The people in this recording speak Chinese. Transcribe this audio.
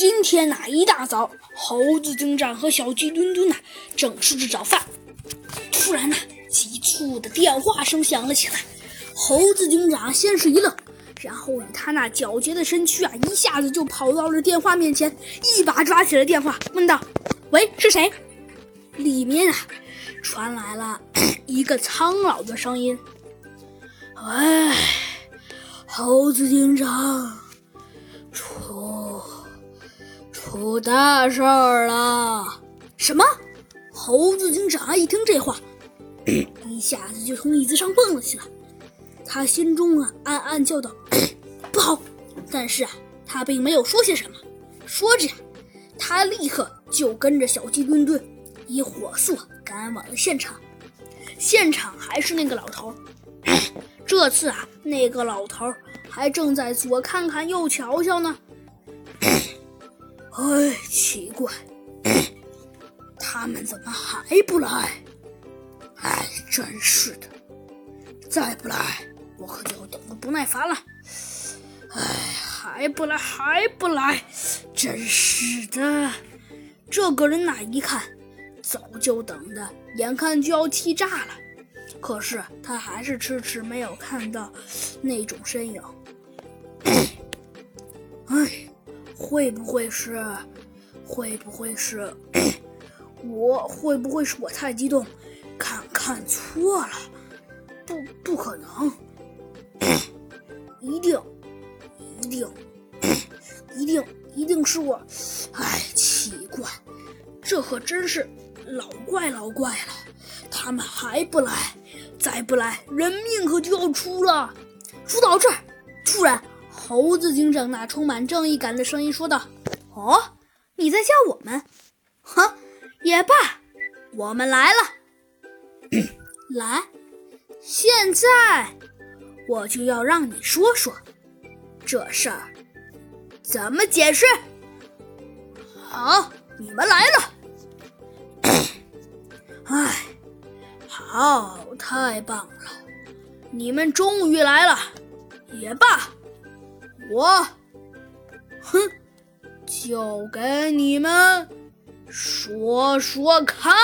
今天呐，一大早，猴子警长和小鸡墩墩呐正吃着早饭，突然呢，急促的电话声响了起来。猴子警长先是一愣，然后以他那矫捷的身躯啊，一下子就跑到了电话面前，一把抓起了电话，问道：“喂，是谁？”里面啊，传来了一个苍老的声音：“喂，猴子警长，出大事儿了！什么？猴子警长一听这话，一下子就从椅子上蹦了起来。他心中啊暗暗叫道：“ 不好！”但是啊，他并没有说些什么。说着呀，他立刻就跟着小鸡墩墩以火速赶往了现场。现场还是那个老头。这次啊，那个老头还正在左看看右瞧瞧呢。哎，奇怪，他们怎么还不来？哎，真是的，再不来，我可就要等得不耐烦了。哎，还不来，还不来，真是的！这个人哪一看，早就等的眼看就要气炸了，可是他还是迟迟没有看到那种身影。会不会是？会不会是？我会不会是我太激动，看看错了？不，不可能！一定，一定，一定，一定是我！哎，奇怪，这可真是老怪老怪了！他们还不来，再不来，人命可就要出了！说到这儿，突然。猴子警长那充满正义感的声音说道：“哦，你在叫我们？哼，也罢，我们来了。来，现在我就要让你说说这事儿怎么解释。好，你们来了。哎，好，太棒了，你们终于来了。也罢。”我，哼，就给你们说说看。